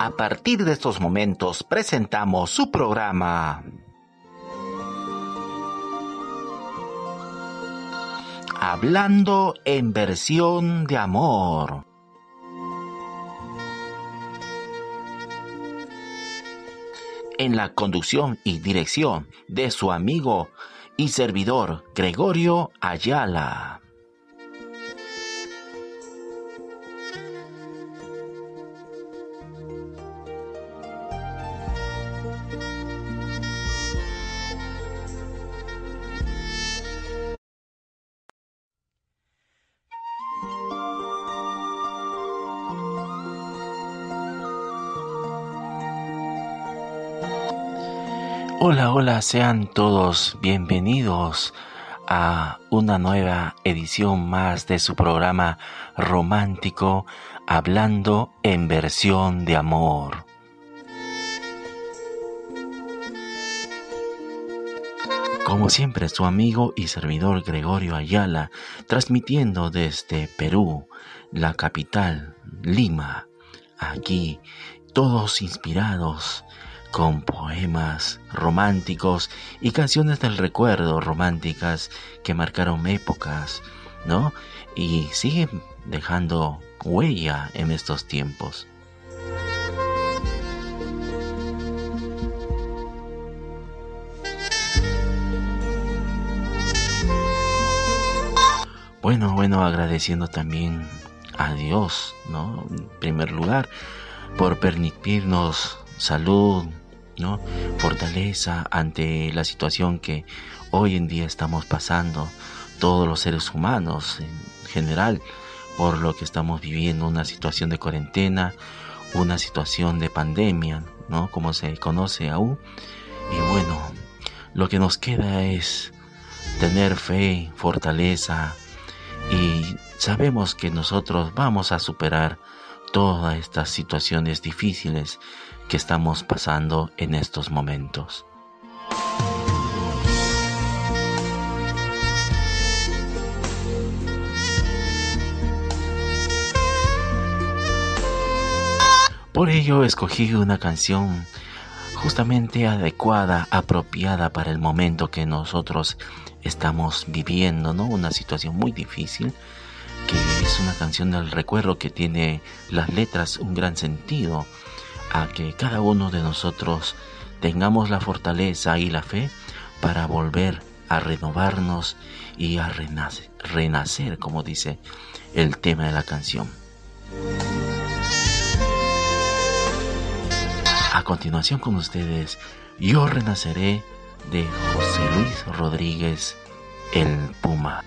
A partir de estos momentos presentamos su programa. Hablando en versión de amor. En la conducción y dirección de su amigo y servidor Gregorio Ayala. Hola, hola, sean todos bienvenidos a una nueva edición más de su programa romántico Hablando en versión de amor. Como siempre, su amigo y servidor Gregorio Ayala, transmitiendo desde Perú, la capital, Lima, aquí, todos inspirados con poemas románticos y canciones del recuerdo románticas que marcaron épocas, ¿no? Y siguen dejando huella en estos tiempos. Bueno, bueno, agradeciendo también a Dios, ¿no? En primer lugar, por permitirnos salud, ¿no? Fortaleza ante la situación que hoy en día estamos pasando todos los seres humanos en general por lo que estamos viviendo una situación de cuarentena, una situación de pandemia, ¿no? Como se conoce aún. Y bueno, lo que nos queda es tener fe, fortaleza y sabemos que nosotros vamos a superar todas estas situaciones difíciles que estamos pasando en estos momentos. Por ello escogí una canción justamente adecuada, apropiada para el momento que nosotros estamos viviendo, ¿no? Una situación muy difícil, que es una canción del recuerdo que tiene las letras un gran sentido a que cada uno de nosotros tengamos la fortaleza y la fe para volver a renovarnos y a renacer, renacer, como dice el tema de la canción. A continuación con ustedes, Yo Renaceré de José Luis Rodríguez, el Puma.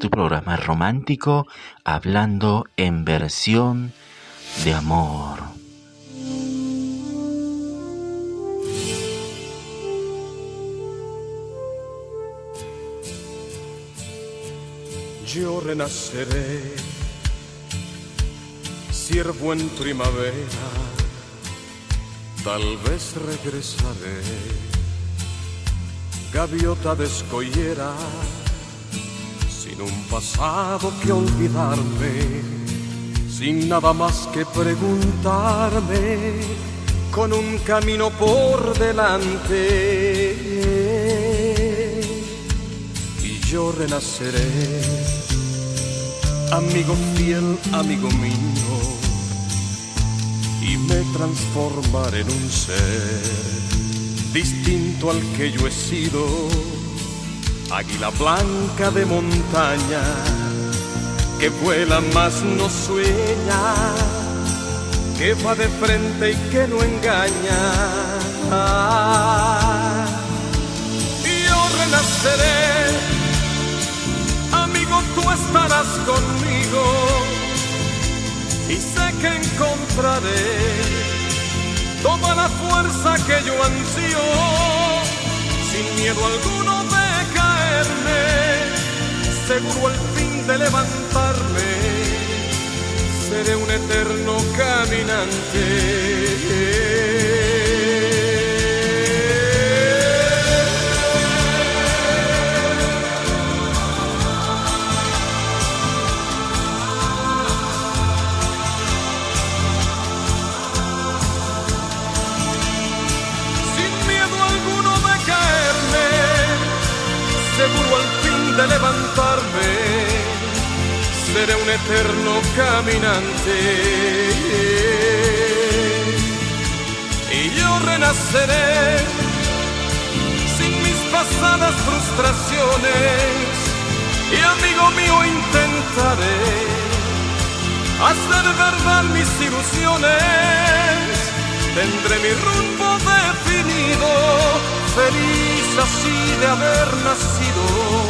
Tu programa romántico hablando en versión de amor. Yo renaceré, siervo en primavera, tal vez regresaré, gaviota de un pasado que olvidarme, sin nada más que preguntarme, con un camino por delante. Y yo renaceré, amigo fiel, amigo mío, y me transformaré en un ser distinto al que yo he sido águila blanca de montaña, que vuela más no sueña, que va de frente y que no engaña. Yo renaceré, amigo, tú estarás conmigo y sé que encontraré toda la fuerza que yo ansío, sin miedo alguno seguro al fin de levantarme, seré un eterno caminante. Seré un eterno caminante. Y yo renaceré sin mis pasadas frustraciones. Y amigo mío intentaré hacer verdad mis ilusiones. Tendré mi rumbo definido, feliz así de haber nacido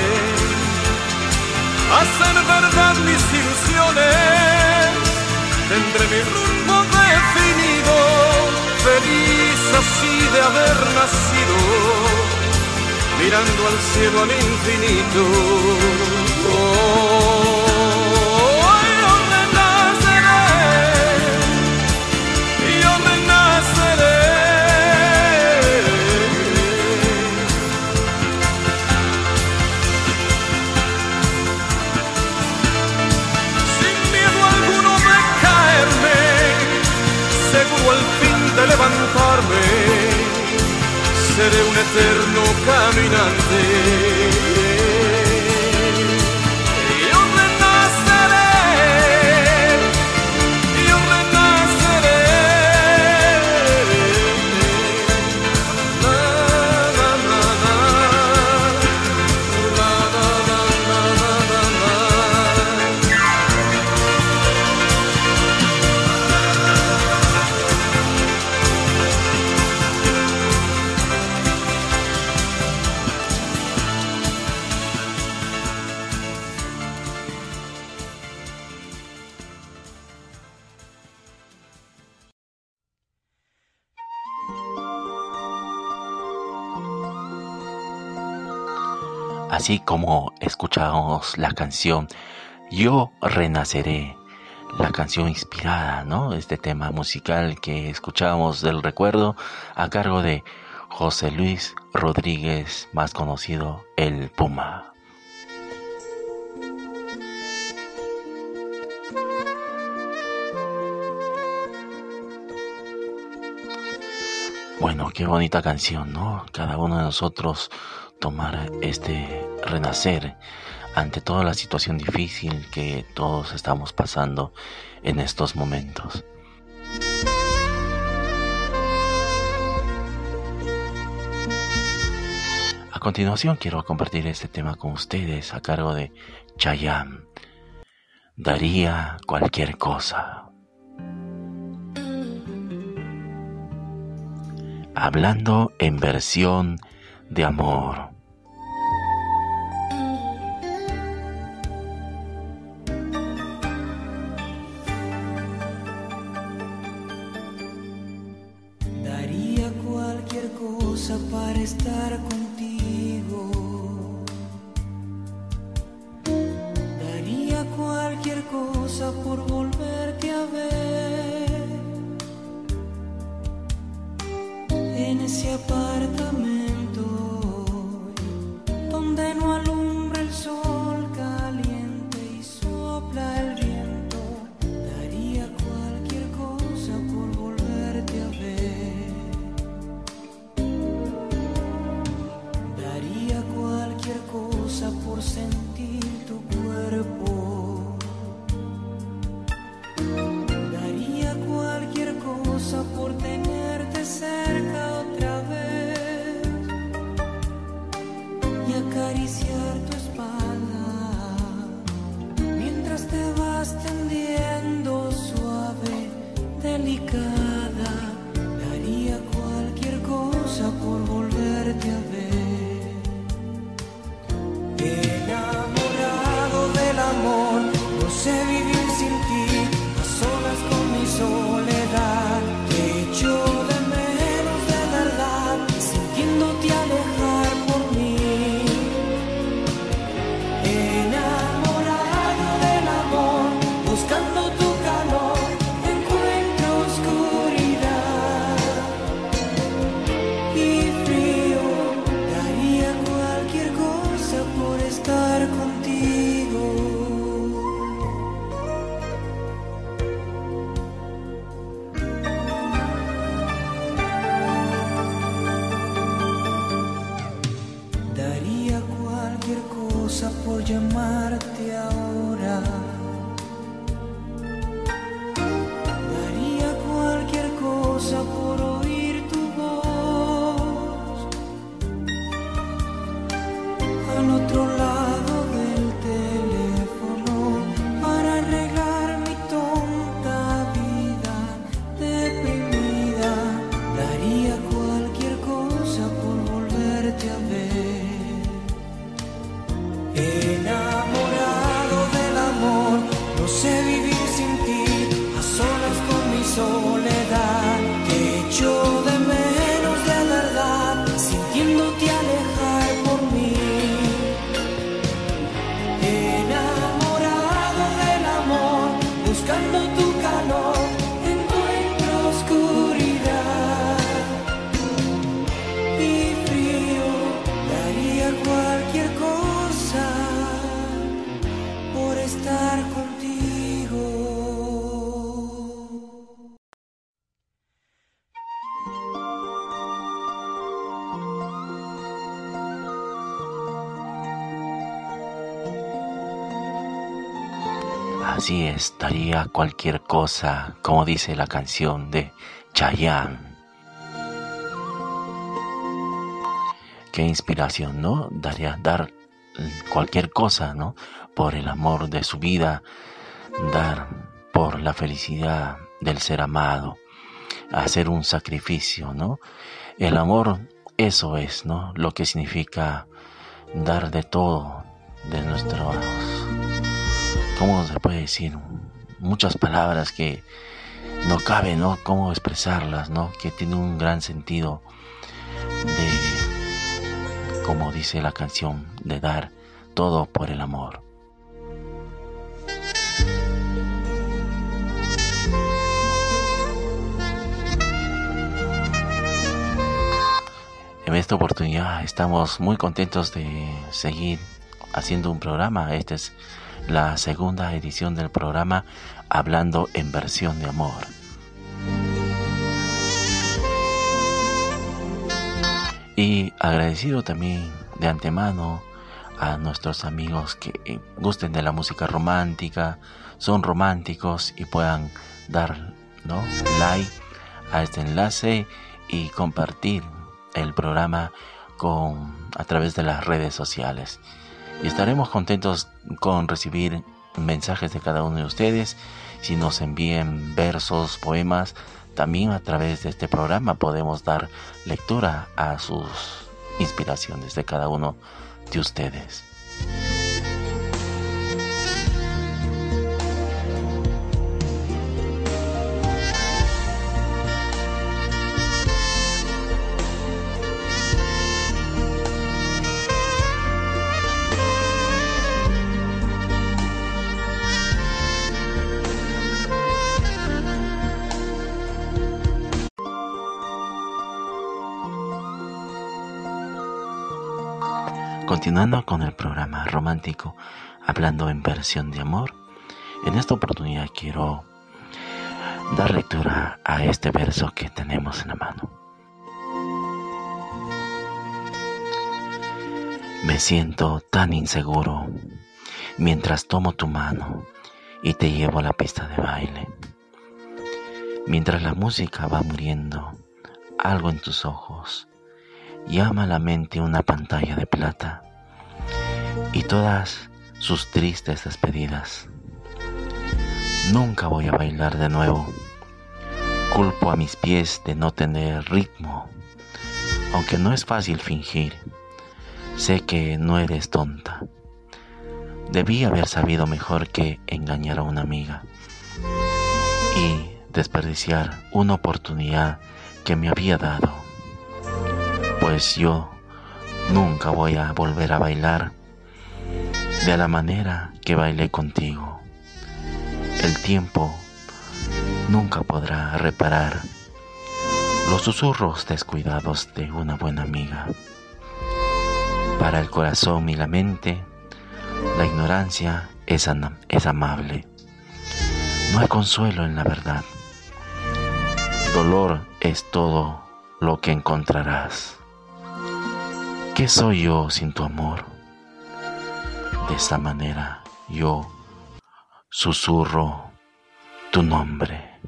mi rumbo definido, feliz así de haber nacido, mirando al cielo al infinito. Oh. Seré un eterno caminante. Así como escuchamos la canción Yo Renaceré, la canción inspirada, ¿no? Este tema musical que escuchamos del recuerdo a cargo de José Luis Rodríguez, más conocido el Puma. Bueno, qué bonita canción, ¿no? Cada uno de nosotros tomar este renacer ante toda la situación difícil que todos estamos pasando en estos momentos. A continuación quiero compartir este tema con ustedes a cargo de Chayam. Daría cualquier cosa. Hablando en versión de amor. Así estaría cualquier cosa, como dice la canción de Chayanne. Qué inspiración, ¿no? Daría dar cualquier cosa, ¿no? Por el amor de su vida, dar por la felicidad del ser amado, hacer un sacrificio, ¿no? El amor, eso es, ¿no? Lo que significa dar de todo, de nuestros ¿cómo se puede decir? Muchas palabras que no cabe, ¿no? Cómo expresarlas, ¿no? Que tiene un gran sentido de, como dice la canción, de dar todo por el amor. En esta oportunidad estamos muy contentos de seguir haciendo un programa. Este es la segunda edición del programa Hablando en versión de amor. Y agradecido también de antemano a nuestros amigos que gusten de la música romántica, son románticos y puedan dar ¿no? like a este enlace y compartir el programa con, a través de las redes sociales y estaremos contentos con recibir mensajes de cada uno de ustedes. Si nos envíen versos, poemas, también a través de este programa podemos dar lectura a sus inspiraciones de cada uno de ustedes. Continuando con el programa romántico, hablando en versión de amor, en esta oportunidad quiero dar lectura a este verso que tenemos en la mano. Me siento tan inseguro mientras tomo tu mano y te llevo a la pista de baile. Mientras la música va muriendo, algo en tus ojos llama a la mente una pantalla de plata y todas sus tristes despedidas. Nunca voy a bailar de nuevo. Culpo a mis pies de no tener ritmo, aunque no es fácil fingir. Sé que no eres tonta. Debí haber sabido mejor que engañar a una amiga y desperdiciar una oportunidad que me había dado pues yo nunca voy a volver a bailar de la manera que bailé contigo. El tiempo nunca podrá reparar los susurros descuidados de una buena amiga. Para el corazón y la mente, la ignorancia es, es amable. No hay consuelo en la verdad. Dolor es todo lo que encontrarás. ¿Qué soy yo sin tu amor? De esta manera yo susurro tu nombre.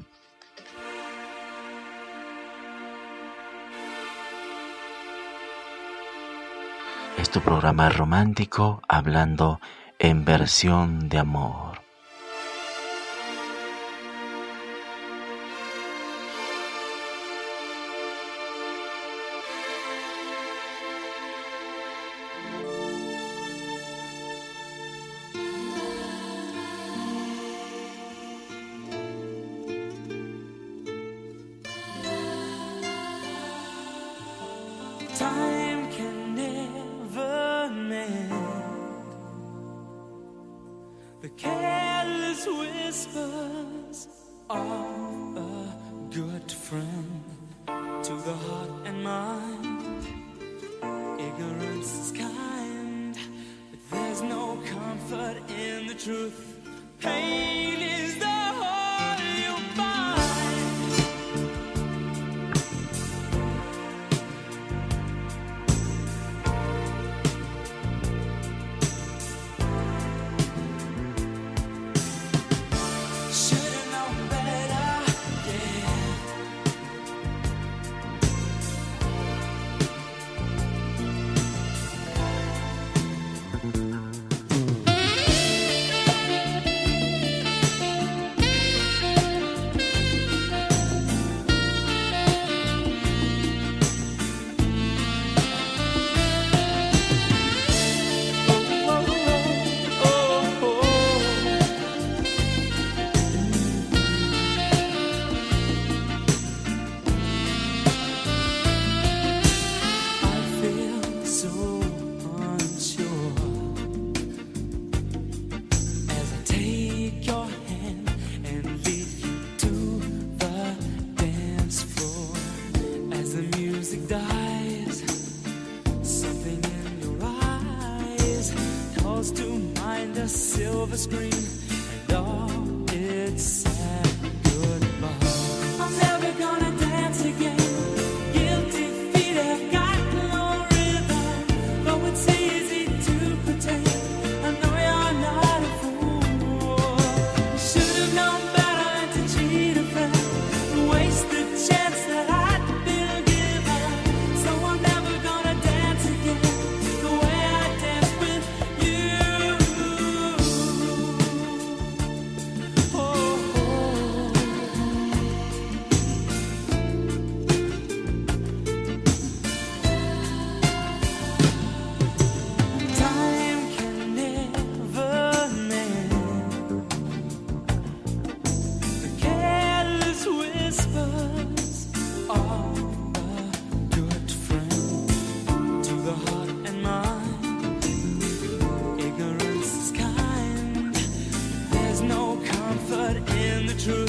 Es tu programa romántico hablando en versión de amor. the truth.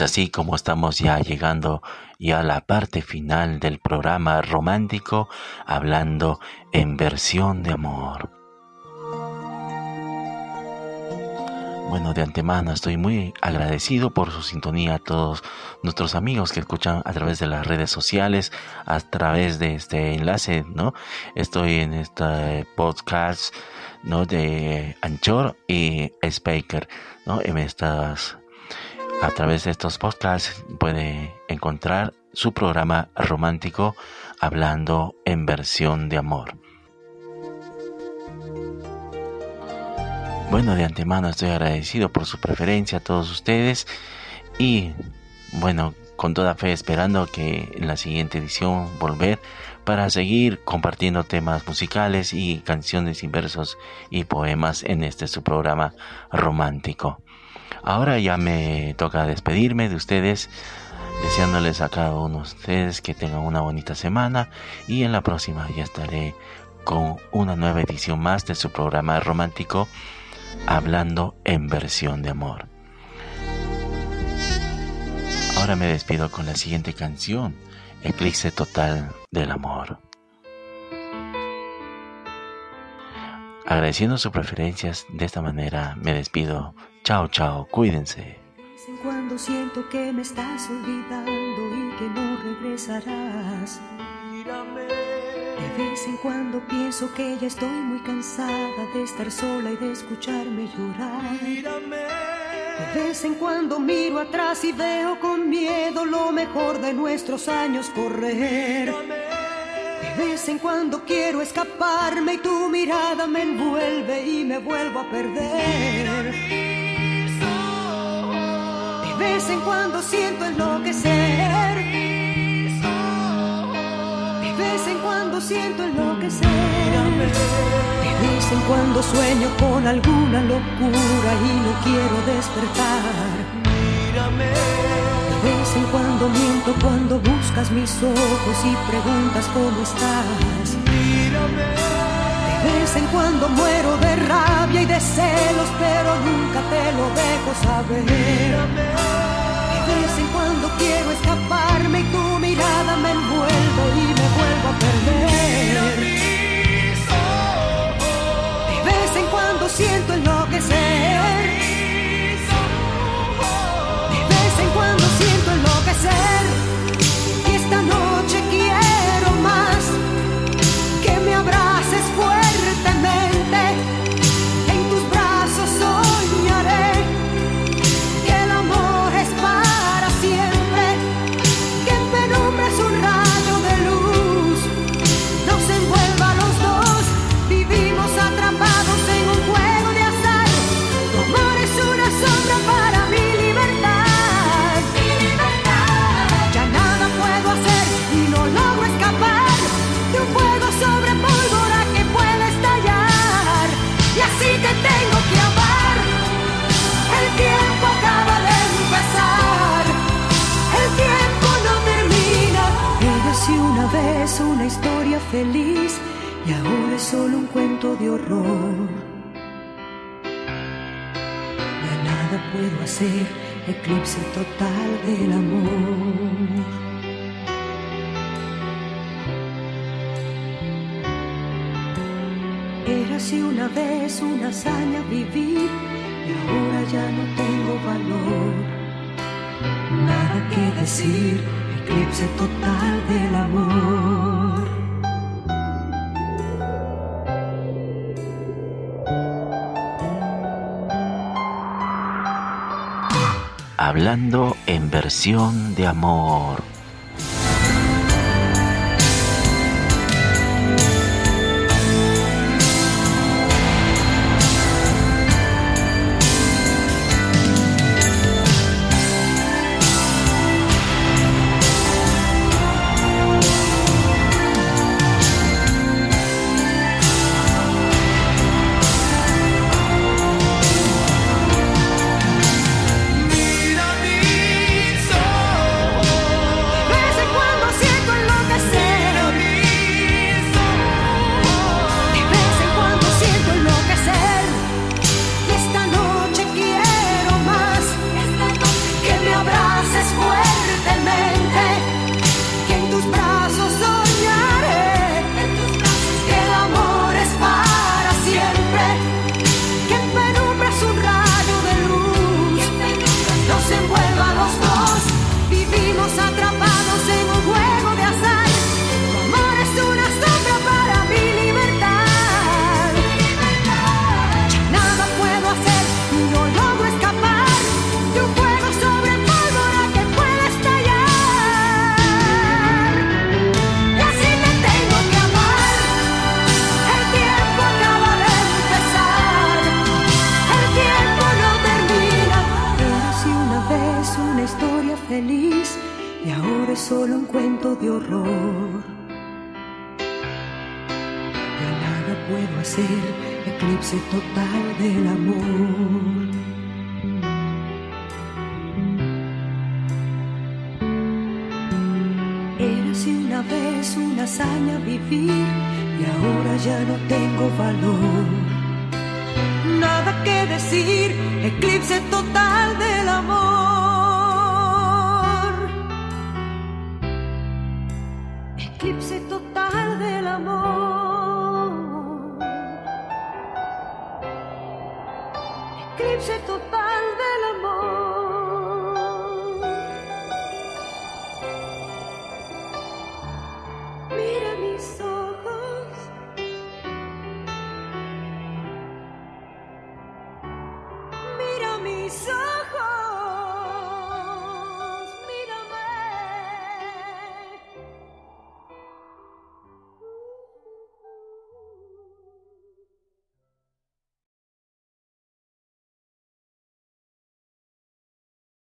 Es así como estamos ya llegando ya a la parte final del programa romántico, hablando en versión de amor. Bueno, de antemano estoy muy agradecido por su sintonía a todos nuestros amigos que escuchan a través de las redes sociales, a través de este enlace, ¿no? Estoy en este podcast, ¿no? De Anchor y Speaker, ¿no? En estas, a través de estos podcasts puede encontrar su programa romántico hablando en versión de amor. Bueno, de antemano estoy agradecido por su preferencia a todos ustedes y bueno, con toda fe esperando que en la siguiente edición volver para seguir compartiendo temas musicales y canciones y versos y poemas en este su programa romántico. Ahora ya me toca despedirme de ustedes, deseándoles a cada uno de ustedes que tengan una bonita semana y en la próxima ya estaré con una nueva edición más de su programa romántico hablando en versión de amor. Ahora me despido con la siguiente canción, Eclipse Total del Amor. Agradeciendo sus preferencias, de esta manera me despido. Chao, chao, cuídense. De vez en cuando siento que me estás olvidando y que no regresarás. De vez en cuando pienso que ya estoy muy cansada de estar sola y de escucharme llorar. De vez en cuando miro atrás y veo con miedo lo mejor de nuestros años correr. De vez en cuando quiero escaparme y tu mirada me envuelve y me vuelvo a perder. Vez en cuando siento enloquecer. De vez en cuando siento enloquecer. De vez en cuando sueño con alguna locura y no quiero despertar. De vez en cuando miento cuando buscas mis ojos y preguntas cómo estás. De vez en cuando muero de rabia y de celos, pero nunca te lo dejo saber. De vez en cuando quiero escaparme y tu mirada me envuelve y me vuelvo a perder. De vez en cuando siento enloquecer. De vez en cuando siento enloquecer. Horror. Ya nada puedo hacer, eclipse total del amor. Era así una vez una hazaña vivir y ahora ya no tengo valor. Nada que decir, eclipse total del amor. Hablando en versión de amor. Vivir y ahora ya no tengo valor. Nada que decir, eclipse total del amor. Eclipse total del amor. Eclipse total del